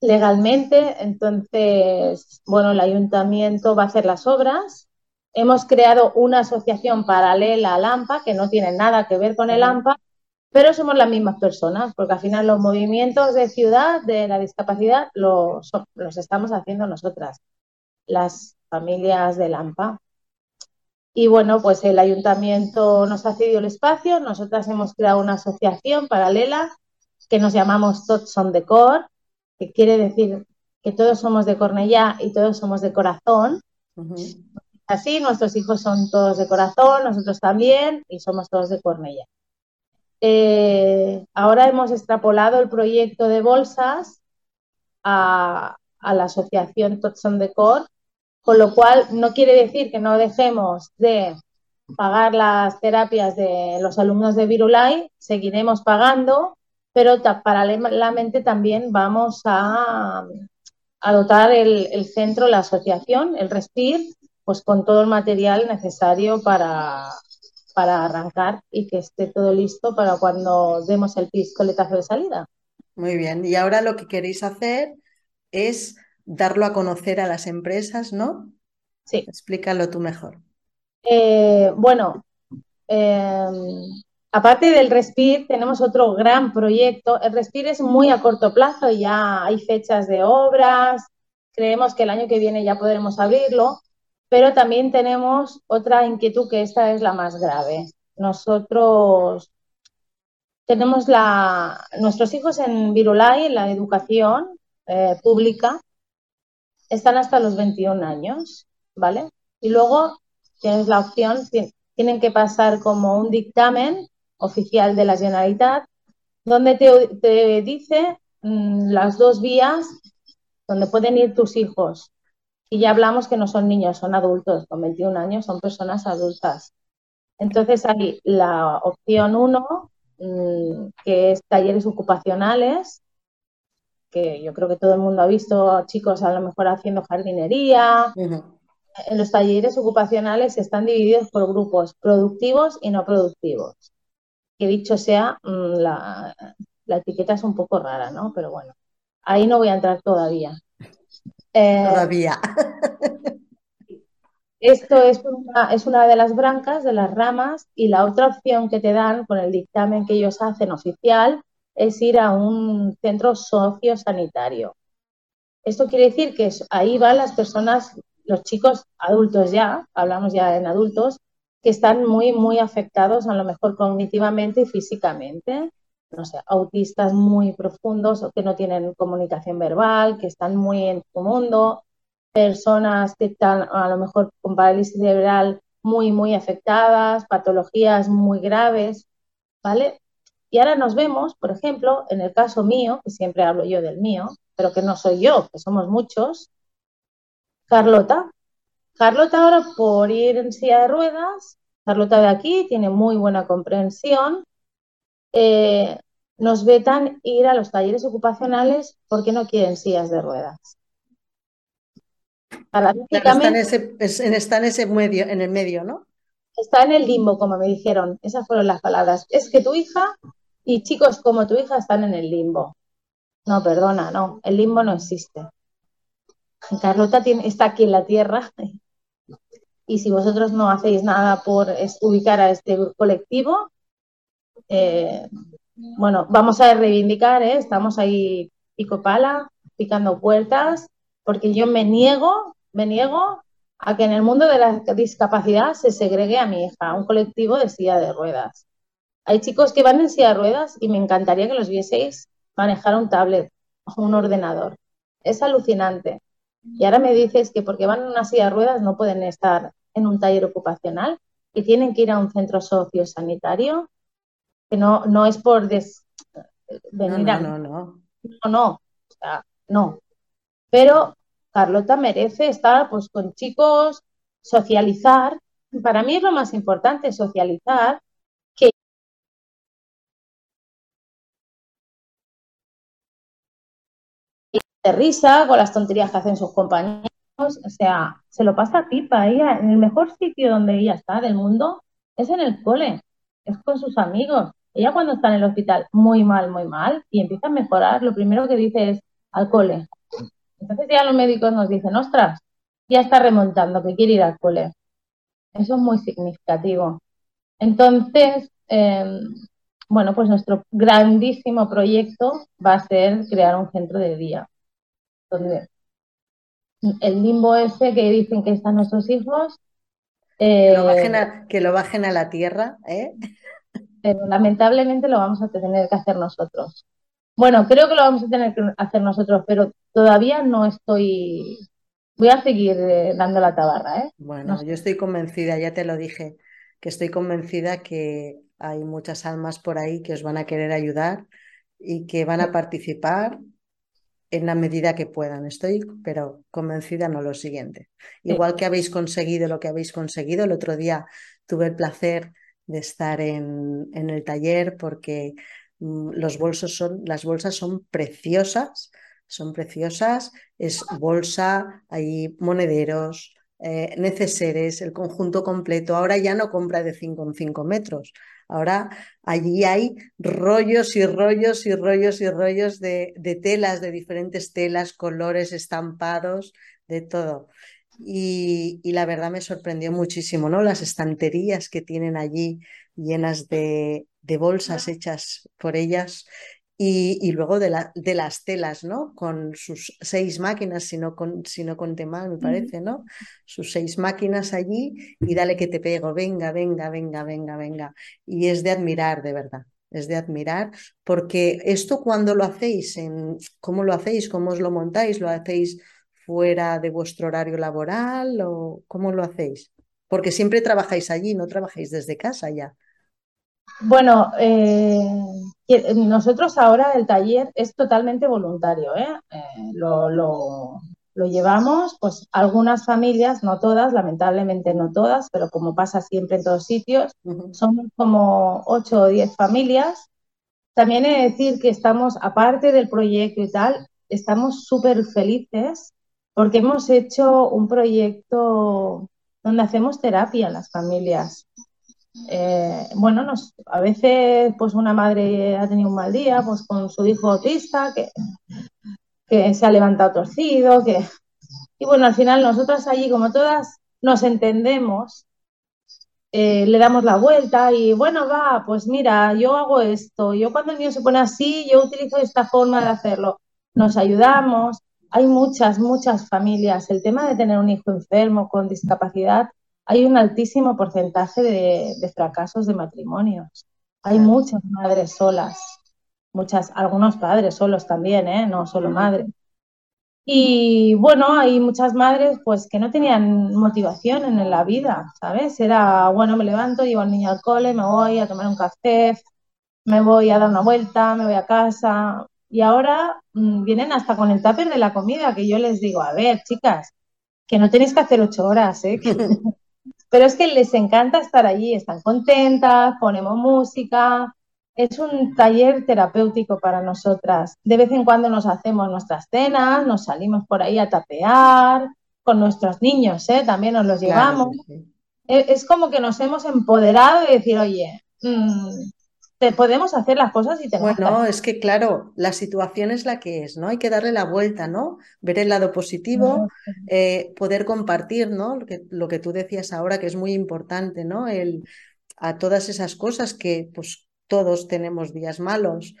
legalmente. Entonces, bueno, el ayuntamiento va a hacer las obras. Hemos creado una asociación paralela al AMPA, que no tiene nada que ver con el AMPA, pero somos las mismas personas, porque al final los movimientos de ciudad, de la discapacidad, los, los estamos haciendo nosotras, las familias del AMPA. Y bueno, pues el ayuntamiento nos ha cedido el espacio, nosotras hemos creado una asociación paralela que nos llamamos Tots son de Cor, que quiere decir que todos somos de Cornellá y todos somos de corazón. Así, nuestros hijos son todos de corazón, nosotros también, y somos todos de Cornellá. Eh, ahora hemos extrapolado el proyecto de bolsas a, a la asociación Tots son de Cor, con lo cual no quiere decir que no dejemos de pagar las terapias de los alumnos de Virulai, seguiremos pagando, pero paralelamente también vamos a, dotar el, centro, la asociación, el Respir, pues con todo el material necesario para, para arrancar y que esté todo listo para cuando demos el pistoletazo de salida. Muy bien, y ahora lo que queréis hacer es darlo a conocer a las empresas, ¿no? Sí. Explícalo tú mejor. Eh, bueno, em, aparte del Respir, tenemos otro gran proyecto. El Respir es muy a corto plazo, ya hay fechas de obras, creemos que el año que viene ya podremos abrirlo, pero también tenemos otra inquietud que esta es la más grave. Nosotros tenemos la, nuestros hijos en Virulai, en la educación eh, pública, están hasta los 21 años, ¿vale? Y luego tienes la opción, tienen que pasar como un dictamen oficial de la Generalitat, donde te, dice mm, las dos vías donde pueden ir tus hijos. Y ya hablamos que no son niños, son adultos, con 21 años son personas adultas. Entonces hay la opción 1, mm, que es talleres ocupacionales, que yo creo que todo el mundo ha visto chicos a lo mejor haciendo jardinería. En los talleres ocupacionales están divididos por grupos productivos y no productivos. Que dicho sea, mm, la, etiqueta es un poco rara, ¿no? Pero bueno, ahí no voy a entrar todavía. Eh, todavía. Esto es una, es una de las brancas, de las ramas, y la otra opción que te dan con el dictamen que ellos hacen oficial es ir a un centro sociosanitario. Esto quiere decir que ahí van las personas, los chicos adultos ya, hablamos ya en adultos, que están muy, muy afectados a lo mejor cognitivamente y físicamente. No sé, autistas muy profundos o que no tienen comunicación verbal, que están muy en su mundo, personas que están a lo mejor con parálisis cerebral muy, muy afectadas, patologías muy graves, ¿vale? Y ahora nos vemos, por ejemplo, en el caso mío, que siempre hablo yo del mío, pero que no soy yo, que somos muchos, Carlota. Carlota ahora por ir en silla de ruedas, Carlota de aquí tiene muy buena comprensión, eh, nos vetan ir a los talleres ocupacionales porque no quieren sillas de ruedas. está, en ese, está en ese medio, en el medio, ¿no? Está en el limbo, como me dijeron. Esas fueron las palabras. Es que tu hija y chicos como tu hija están en el limbo. No, perdona, no, el limbo no existe. Carlota tiene, está aquí en la tierra y si vosotros no hacéis nada por ubicar a este colectivo, eh, bueno, vamos a reivindicar, ¿eh? estamos ahí pico pala, picando puertas, porque yo me niego, me niego a que en el mundo de la discapacidad se segregue a mi hija, un colectivo de silla de ruedas. Hay chicos que van en silla de ruedas y me encantaría que los vieseis manejar un tablet o un ordenador. Es alucinante. Y ahora me dices que porque van en una silla de ruedas no pueden estar en un taller ocupacional y tienen que ir a un centro sociosanitario, que no, no es por des... venir no, no, no, no. No, o sea, no. Pero Carlota merece estar pues con chicos, socializar. Para mí es lo más importante, socializar de risa con las tonterías que hacen sus compañeros, o sea, se lo pasa a pipa. Ella, en el mejor sitio donde ella está del mundo es en el cole, es con sus amigos. Ella cuando está en el hospital muy mal, muy mal, y empieza a mejorar, lo primero que dice es al cole. Entonces ya los médicos nos dicen, ostras, ya está remontando, que quiere ir al cole. Eso es muy significativo. Entonces, em, bueno, pues nuestro grandísimo proyecto va a ser crear un centro de día donde el limbo ese que dicen que están nuestros hijos. que, lo bajen a, la tierra, ¿eh? Pero lamentablemente lo vamos a tener que hacer nosotros. Bueno, creo que lo vamos a tener que hacer nosotros, pero todavía no estoy. Voy a seguir eh, dando la tabarra, ¿eh? Bueno, yo estoy convencida, ya te lo dije, que estoy convencida que hay muchas almas por ahí que os van a querer ayudar y que van a participar en la medida que puedan. Estoy, pero convencida no lo siguiente. Igual que habéis conseguido lo que habéis conseguido, el otro día tuve el placer de estar en, en el taller porque mm, los bolsos son, las bolsas son preciosas, son preciosas, es bolsa, hay monederos, eh, neceseres, el conjunto completo. Ahora ya no compra de 5 en 5 metros, Ahora allí hay rollos y rollos y rollos y rollos de, telas, de diferentes telas, colores, estampados, de todo. Y, la verdad me sorprendió muchísimo, ¿no? Las estanterías que tienen allí llenas de, de bolsas hechas por ellas y, luego de, la, de, las telas, ¿no? Con sus seis máquinas, si no, con, si no conté mal, me parece, ¿no? Sus seis máquinas allí y dale que te pego, venga, venga, venga, venga, venga. Y es de admirar, de verdad, es de admirar, porque esto cuando lo hacéis, en, ¿cómo lo hacéis? ¿Cómo os lo montáis? ¿Lo hacéis fuera de vuestro horario laboral o cómo lo hacéis? Porque siempre trabajáis allí, no trabajáis desde casa ya. Bueno, eh, nosotros ahora el taller es totalmente voluntario, ¿eh? eh lo, lo llevamos, pues algunas familias, no todas, lamentablemente no todas, pero como pasa siempre en todos sitios, somos como ocho o diez familias. También he de decir que estamos, aparte del proyecto y tal, estamos súper felices porque hemos hecho un proyecto donde hacemos terapia a las familias. Eh, bueno, nos, a veces pues una madre ha tenido un mal día pues con su hijo autista que se ha levantado torcido, que... Y bueno, al final nosotras allí, como todas, nos entendemos, eh, le damos la vuelta y bueno, va, pues mira, yo hago esto, yo cuando el niño se pone así, yo utilizo esta forma de hacerlo. Nos ayudamos, hay muchas, muchas familias. El tema de tener un hijo enfermo con discapacidad, hay un altísimo porcentaje de, fracasos de matrimonios. Hay muchas madres solas muchas, algunos padres solos también, ¿eh? no solo madres. Y bueno, hay muchas madres pues que no tenían motivación en la vida, ¿sabes? Era, bueno, me levanto, llevo al niño al cole, me voy a tomar un café, me voy a dar una vuelta, me voy a casa. Y ahora mm, vienen hasta con el tupper de la comida, que yo les digo, a ver, chicas, que no tenéis que hacer ocho horas, ¿eh? Pero es que les encanta estar allí, están contentas, ponemos música, es un taller terapéutico para nosotras. De vez en cuando nos hacemos nuestras cenas, nos salimos por ahí a tapear con nuestros niños, ¿eh? también nos los llevamos. E, es como que nos hemos empoderado de decir, oye, mm, te podemos hacer las cosas y te Bueno, es que claro, la situación es la que es, ¿no? Hay que darle la vuelta, ¿no? Ver el lado positivo, eh, poder compartir, ¿no? Lo que, lo que tú decías ahora, que es muy importante, ¿no? El, a todas esas cosas que, pues, todos tenemos días malos,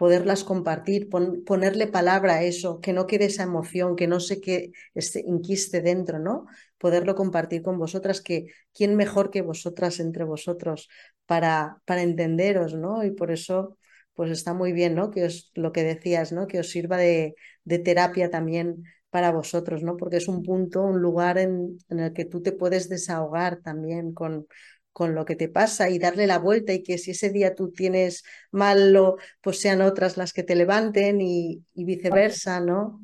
poderlas compartir, ponerle palabra a eso, que no quede esa emoción, que no se que este, inquiste dentro, ¿no? Poderlo compartir con vosotras, que quién mejor que vosotras entre vosotros para, para entenderos, ¿no? Y por eso, pues está muy bien, ¿no? Que os, lo que decías, ¿no? Que os sirva de, de terapia también para vosotros, ¿no? Porque es un punto, un lugar en, en el que tú te puedes desahogar también con, con lo que te pasa y darle la vuelta y que si ese día tú tienes malo, pues sean otras las que te levanten y, viceversa, ¿no?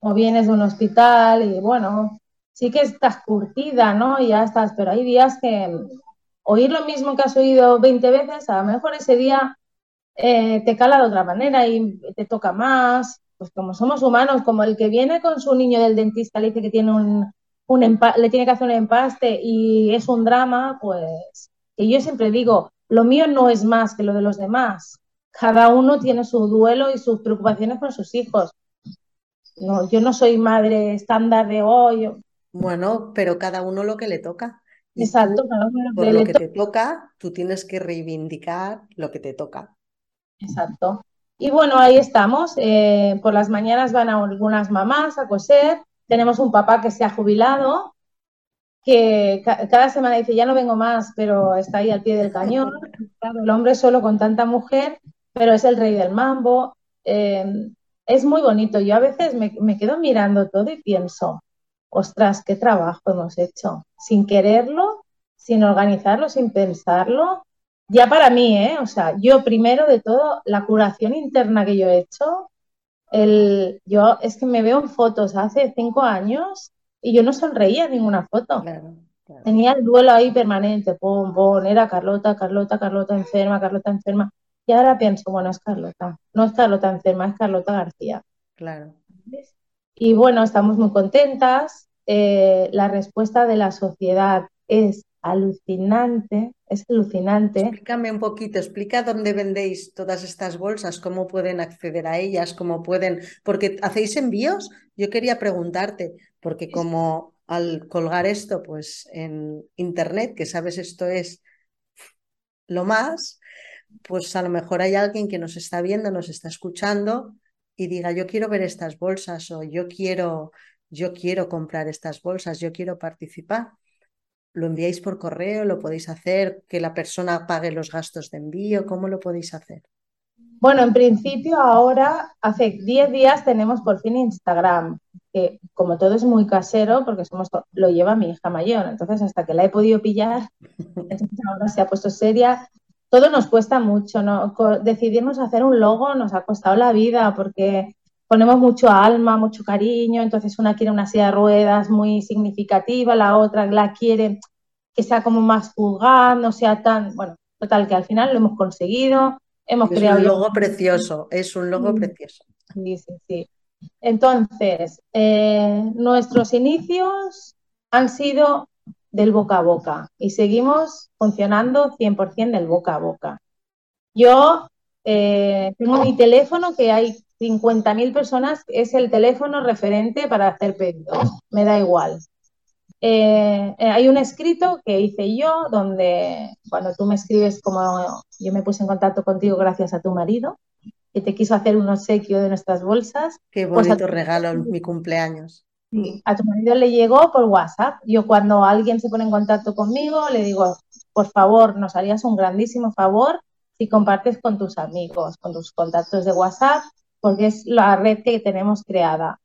O vienes de un hospital y bueno, sí que estás curtida, ¿no? Y ya estás, pero hay días que oír lo mismo que has oído 20 veces, a lo mejor ese día eh, te cala de otra manera y te toca más. Pues como somos humanos, como el que viene con su niño del dentista, le dice que tiene un, le tiene que hacer un empaste y es un drama, pues que yo siempre digo, lo mío no es más que lo de los demás. Cada uno tiene su duelo y sus preocupaciones con sus hijos. No, yo no soy madre estándar de hoy. bueno, pero cada uno lo que le toca. Exacto, por lo que te toca, tú tienes que reivindicar lo que te toca. Exacto. Y bueno, ahí estamos. Eh, por las mañanas van algunas mamás a coser tenemos un papá que se ha jubilado, que cada semana dice, ya no vengo más, pero está ahí al pie del cañón. el hombre solo con tanta mujer, pero es el rey del mambo. Eh, es muy bonito. Yo a veces me, me quedo mirando todo y pienso, ostras, qué trabajo hemos hecho, sin quererlo, sin organizarlo, sin pensarlo. Ya para mí, ¿eh? O sea, yo primero de todo, la curación interna que yo he hecho, el, yo es que me veo en fotos hace cinco años y yo no sonreía en ninguna foto. Tenía el duelo ahí permanente, pum, pum, era Carlota, Carlota, Carlota enferma, Carlota enferma. Y ahora pienso, bueno, es Carlota, no es Carlota enferma, es Carlota García. Claro. Y bueno, estamos muy contentas. Eh, la respuesta de la sociedad es alucinante, es alucinante. Explícame un poquito, explica dónde vendéis todas estas bolsas, cómo pueden acceder a ellas, cómo pueden, porque hacéis envíos. Yo quería preguntarte, porque como al colgar esto pues en internet, que sabes esto es lo más, pues a lo mejor hay alguien que nos está viendo, nos está escuchando y diga, yo quiero ver estas bolsas o yo quiero yo quiero comprar estas bolsas, yo quiero participar lo enviáis por correo, lo podéis hacer, que la persona pague los gastos de envío, ¿cómo lo podéis hacer? Bueno, en principio ahora, hace 10 días tenemos por fin Instagram, que como todo es muy casero, porque somos lo lleva mi hija mayor, entonces hasta que la he podido pillar, ahora se ha puesto seria. Todo nos cuesta mucho, ¿no? Decidirnos hacer un logo nos ha costado la vida, porque ponemos mucho alma, mucho cariño, entonces una quiere una silla de ruedas muy significativa, la otra la quiere que sea como más vulgar, no sea tan, bueno, total, que al final lo hemos conseguido, hemos es creado... un logo precioso, es un logo precioso. Sí, sí, sí. Entonces, eh, nuestros inicios han sido del boca a boca y seguimos funcionando 100% del boca a boca. Yo eh, tengo mi teléfono que hay 50.000 personas, es el teléfono referente para hacer pedidos, me da igual. Eh, hay un escrito que hice yo donde cuando tú me escribes como yo me puse en contacto contigo gracias a tu marido, que te quiso hacer un obsequio de nuestras bolsas. Qué pues bonito regalo en mi cumpleaños. a tu marido le llegó por WhatsApp. Yo cuando alguien se pone en contacto conmigo le digo, por favor, nos harías un grandísimo favor si compartes con tus amigos, con tus contactos de WhatsApp, porque es la red que tenemos creada.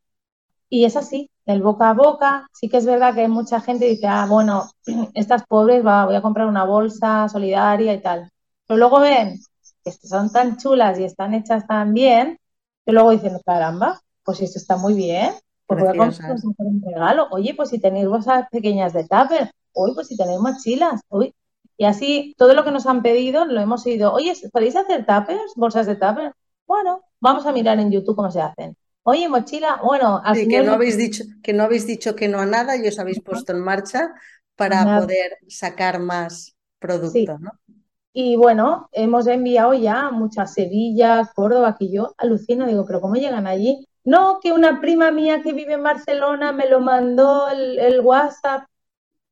Y es así, del boca a boca. Sí que es verdad que hay mucha gente que dice, ah, bueno, estas pobres, va, voy a comprar una bolsa solidaria y tal. Pero luego ven que son tan chulas y están hechas tan bien, que luego dicen, caramba, pues esto está muy bien, pues voy a comprar un regalo. Oye, pues si tenéis bolsas pequeñas de tupper, hoy pues si tenéis mochilas, uy. Y así, todo lo que nos han pedido lo hemos ido, oye, ¿podéis hacer tuppers, bolsas de tupper? Bueno, vamos a mirar en YouTube cómo se hacen. Oye, mochila, bueno, así que no habéis dicho que no habéis dicho que no a nada y os habéis puesto en marcha para poder sacar más producto, ¿no? Y bueno, hemos enviado ya muchas Sevilla, Córdoba, que yo alucino, digo, pero ¿cómo llegan allí? No, que una prima mía que vive en Barcelona me lo mandó el, WhatsApp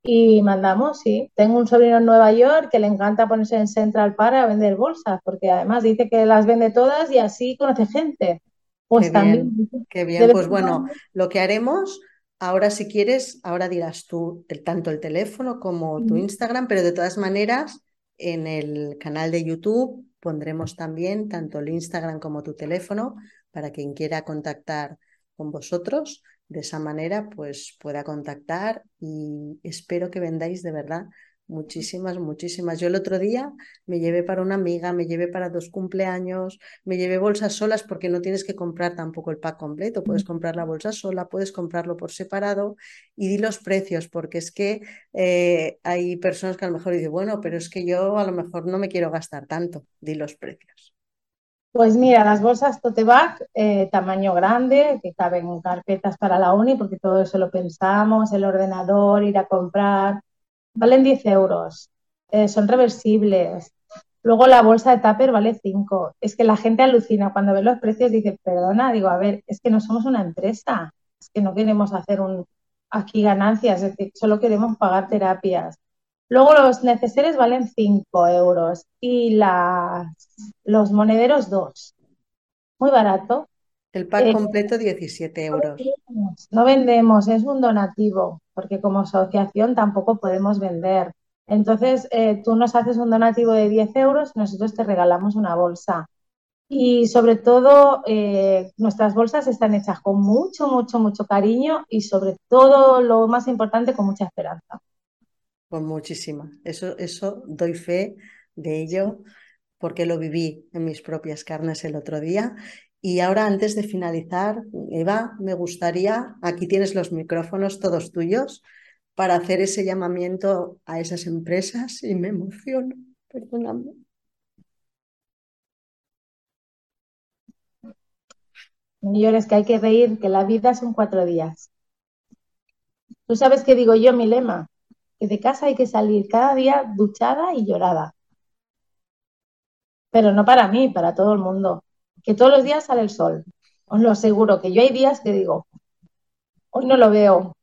y mandamos, sí. Tengo un sobrino en Nueva York que le encanta ponerse en Central Park a vender bolsas, porque además dice que las vende todas y así conoce gente. Pues también. qué bien, pues bueno, lo que haremos Ahora, si quieres, ahora dirás tú el, tanto el teléfono como tu Instagram, pero de todas maneras, en el canal de YouTube pondremos también tanto el Instagram como tu teléfono para quien quiera contactar con vosotros. De esa manera, pues pueda contactar y espero que vendáis de verdad Muchísimas, muchísimas. Yo el otro día me llevé para una amiga, me llevé para dos cumpleaños, me llevé bolsas solas porque no tienes que comprar tampoco el pack completo, puedes comprar la bolsa sola, puedes comprarlo por separado y di los precios porque es que eh, hay personas que a lo mejor dicen, bueno, pero es que yo a lo mejor no me quiero gastar tanto, di los precios. Pues mira, las bolsas tote bag, eh, tamaño grande, que caben carpetas para la uni, porque todo eso lo pensamos, el ordenador, ir a comprar, valen 10 euros, eh, son reversibles. Luego la bolsa de tupper vale 5. Es que la gente alucina cuando ve los precios dice, perdona, digo, a ver, es que no somos una empresa, es que no queremos hacer un, aquí ganancias, es decir, solo queremos pagar terapias. Luego los necesarios valen 5 euros y las, los monederos 2. Muy barato. El pack eh, completo 17 euros. No vendemos, es un donativo, porque como asociación tampoco podemos vender. Entonces, eh, tú nos haces un donativo de 10 euros y nosotros te regalamos una bolsa. Y sobre todo, eh, nuestras bolsas están hechas con mucho, mucho, mucho cariño y sobre todo, lo más importante, con mucha esperanza. Con muchísima. Eso, eso doy fe de ello porque lo viví en mis propias carnes el otro día y ahora, antes de finalizar, Eva, me gustaría, aquí tienes los micrófonos todos tuyos, para hacer ese llamamiento a esas empresas y me emociono, perdóname. Señores, que hay que reír, que la vida son cuatro días. Tú sabes qué digo yo, mi lema, que de casa hay que salir cada día duchada y llorada. Pero no para mí, para todo el mundo que todos los días sale el sol. Os lo aseguro, que yo hay días que digo, hoy no lo veo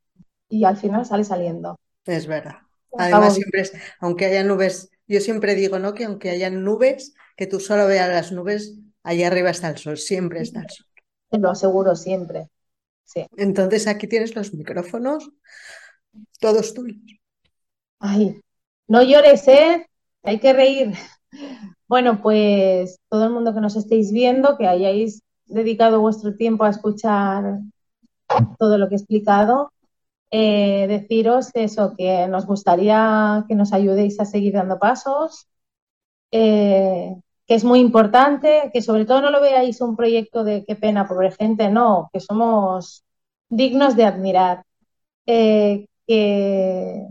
y al final sale saliendo. Es verdad. Además, siempre es, aunque haya nubes, yo siempre digo, ¿no? Que aunque haya nubes, que tú solo veas las nubes, allá arriba está el sol, siempre está el sol. Te lo aseguro siempre. Sí. Entonces aquí tienes los micrófonos, todos tuyos. Ay, no llores, ¿eh? Hay que reír. Bueno, pues todo el mundo que nos estéis viendo, que hayáis dedicado vuestro tiempo a escuchar todo lo que he explicado, eh, deciros eso, que nos gustaría que nos ayudéis a seguir dando pasos, eh, que es muy importante, que sobre todo no lo veáis un proyecto de qué pena, pobre gente, no, que somos dignos de admirar. Eh, que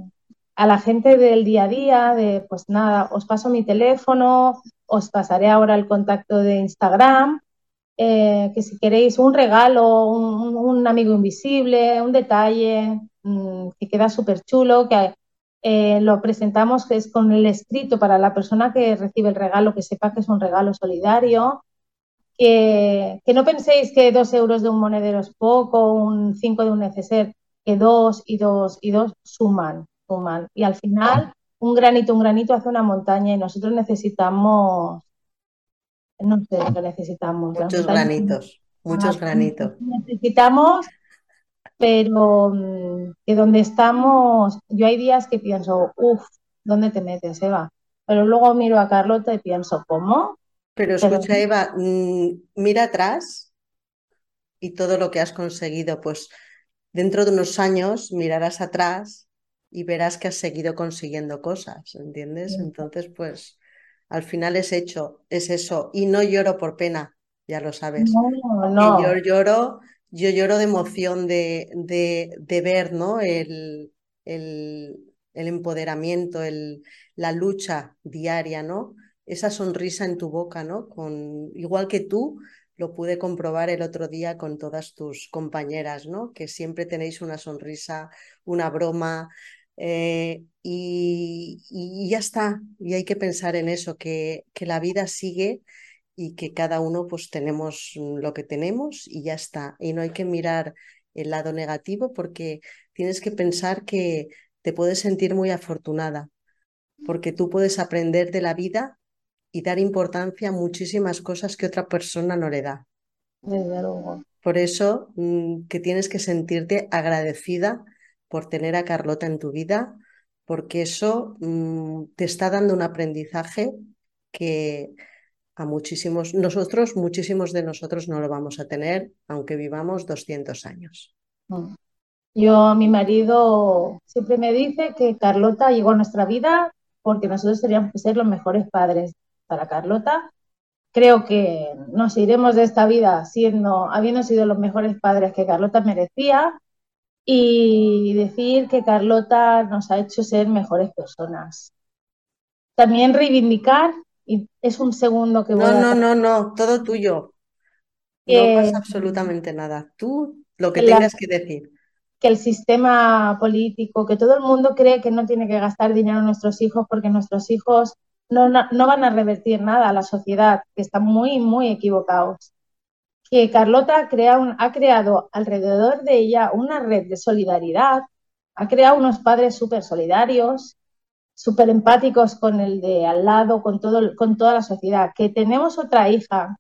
a la gente del día a día, de pues nada, os paso mi teléfono, os pasaré ahora el contacto de Instagram, eh, que si queréis un regalo, un, amigo invisible, un detalle mm, que queda súper chulo, que eh, lo presentamos que es con el escrito para la persona que recibe el regalo, que sepa que es un regalo solidario. Que, que no penséis que dos euros de un monedero es poco, un cinco de un neceser, que dos y dos y dos suman, suman. Y al final, un granito, un granito hace una montaña y nosotros necesitamos, no sé lo que necesitamos. Muchos granitos, muchos granitos. Necesitamos, pero mm, que donde estamos, yo hay días que pienso, uff, ¿dónde te metes, Eva? Pero luego miro a Carlota y pienso, ¿cómo? Pero escucha, Eva, mm, mira atrás y todo lo que has conseguido, pues dentro de unos años mirarás atrás y verás que has seguido consiguiendo cosas, ¿entiendes? Entonces, pues al final es hecho, es eso. Y no lloro por pena, ya lo sabes. No, Yo lloro, yo lloro de emoción de, de, ver, ¿no? El, el, el empoderamiento, el, la lucha diaria, ¿no? Esa sonrisa en tu boca, ¿no? Con, igual que tú, lo pude comprobar el otro día con todas tus compañeras, ¿no? Que siempre tenéis una sonrisa, una broma eh, y, ya está. Y hay que pensar en eso, que, que la vida sigue y que cada uno pues tenemos lo que tenemos y ya está. Y no hay que mirar el lado negativo porque tienes que pensar que te puedes sentir muy afortunada porque tú puedes aprender de la vida y dar importancia a muchísimas cosas que otra persona no le da. Desde luego. Por eso mm, que tienes que sentirte agradecida por tener a Carlota en tu vida, porque eso mm, te está dando un aprendizaje que a muchísimos, nosotros, muchísimos de nosotros no lo vamos a tener, aunque vivamos 200 años. Mm. Yo, mi marido siempre me dice que Carlota llegó a nuestra vida porque nosotros teníamos que ser los mejores padres para Carlota. Creo que nos iremos de esta vida siendo, habiendo sido los mejores padres que Carlota merecía y decir que Carlota nos ha hecho ser mejores personas. También reivindicar, y es un segundo que voy no, a... No, no, no, todo tuyo. no pasa absolutamente nada. Tú lo que tengas que decir. Que el sistema político, que todo el mundo cree que no tiene que gastar dinero en nuestros hijos porque nuestros hijos no, no, van a revertir nada a la sociedad, que están muy, muy equivocados. Que Carlota ha creado alrededor de ella una red de solidaridad, ha creado unos padres súper solidarios, súper empáticos con el de al lado, con, todo, con toda la sociedad. Que tenemos otra hija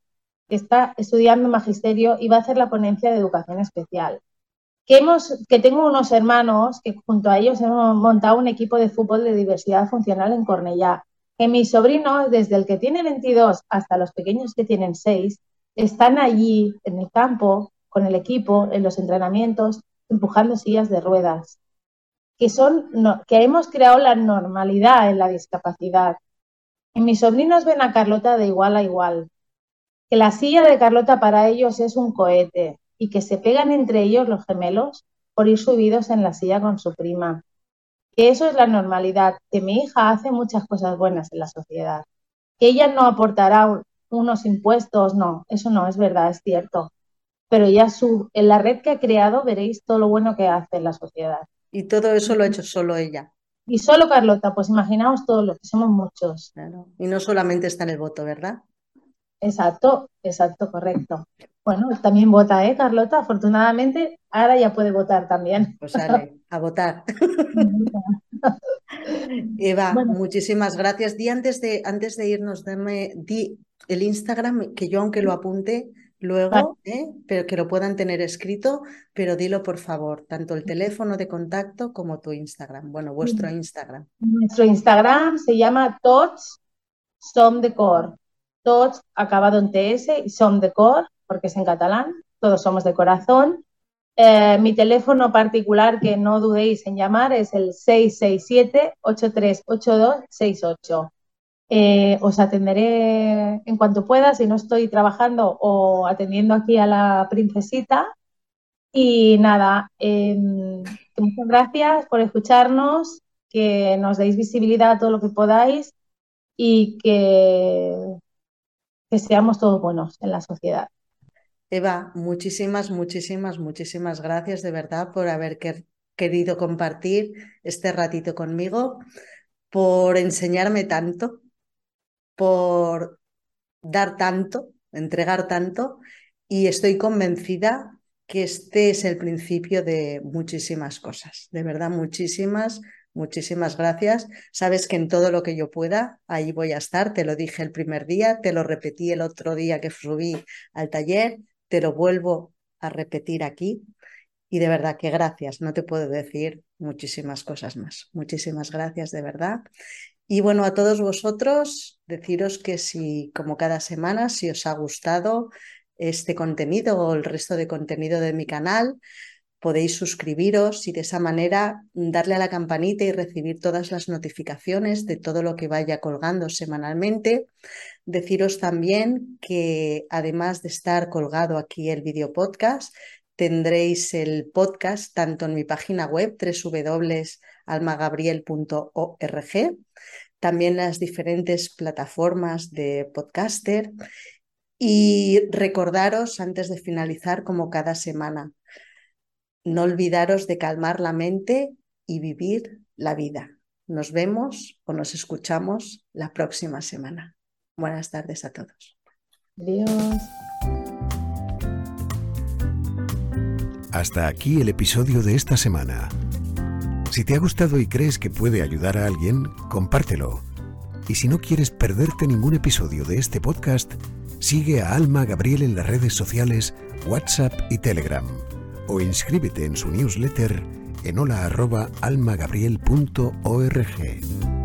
que está estudiando magisterio y va a hacer la ponencia de educación especial. Que, hemos, que tengo unos hermanos que junto a ellos hemos montado un equipo de fútbol de diversidad funcional en Cornellá que mis sobrinos, desde el que tiene 22 hasta los pequeños que tienen 6, están allí en el campo, con el equipo, en los entrenamientos, empujando sillas de ruedas. Que, son, que hemos creado la normalidad en la discapacidad. Y mis sobrinos ven a Carlota de igual a igual. Que la silla de Carlota para ellos es un cohete y que se pegan entre ellos los gemelos por ir subidos en la silla con su prima que eso es la normalidad, que mi hija hace muchas cosas buenas en la sociedad, que ella no aportará unos impuestos, no, eso no es verdad, es cierto. Pero ya su, en la red que ha creado veréis todo lo bueno que hace en la sociedad. Y todo eso lo ha hecho solo ella. Y solo Carlota, pues imaginaos todos los que somos muchos. Y no solamente está en el voto, ¿verdad? Exacto, exacto, correcto. Bueno, también vota, ¿eh, Carlota? Afortunadamente, ahora ya puede votar también. Pues sale, a votar. Eva, muchísimas gracias. Di antes de, antes de irnos, dame, di el Instagram, que yo aunque lo apunte luego, ¿eh? pero que lo puedan tener escrito, pero dilo por favor, tanto el teléfono de contacto como tu Instagram, bueno, vuestro Instagram. Nuestro Instagram se llama Tots Som de Cor. Tots acabado en TS y Som de Cor, porque es en catalán, todos somos de corazón. Eh, mi teléfono particular, que no dudéis en llamar, es el 667-838268. Eh, os atenderé en cuanto pueda, si no estoy trabajando o atendiendo aquí a la princesita. Y nada, em, muchas gracias por escucharnos, que nos deis visibilidad a todo lo que podáis y que, que seamos todos buenos en la sociedad. Eva, muchísimas, muchísimas, muchísimas gracias de verdad por haber querido compartir este ratito conmigo, por enseñarme tanto, por dar tanto, entregar tanto y estoy convencida que este es el principio de muchísimas cosas, de verdad, muchísimas, muchísimas gracias. Sabes que en todo lo que yo pueda, ahí voy a estar, te lo dije el primer día, te lo repetí el otro día que subí al taller te lo vuelvo a repetir aquí. Y de verdad que gracias, no te puedo decir muchísimas cosas más. Muchísimas gracias de verdad. Y bueno, a todos vosotros, deciros que si, como cada semana, si os ha gustado este contenido o el resto de contenido de mi canal, podéis suscribiros y de esa manera darle a la campanita y recibir todas las notificaciones de todo lo que vaya colgando semanalmente. Deciros también que además de estar colgado aquí el video podcast, tendréis el podcast tanto en mi página web www.almagabriel.org, también las diferentes plataformas de podcaster y recordaros antes de finalizar como cada semana, no olvidaros de calmar la mente y vivir la vida. Nos vemos o nos escuchamos la próxima semana. Buenas tardes a todos. Adiós. Hasta aquí el episodio de esta semana. Si te ha gustado y crees que puede ayudar a alguien, compártelo. Y si no quieres perderte ningún episodio de este podcast, sigue a Alma Gabriel en las redes sociales, WhatsApp y Telegram o inscríbete en su newsletter en hola.almagabriel.org.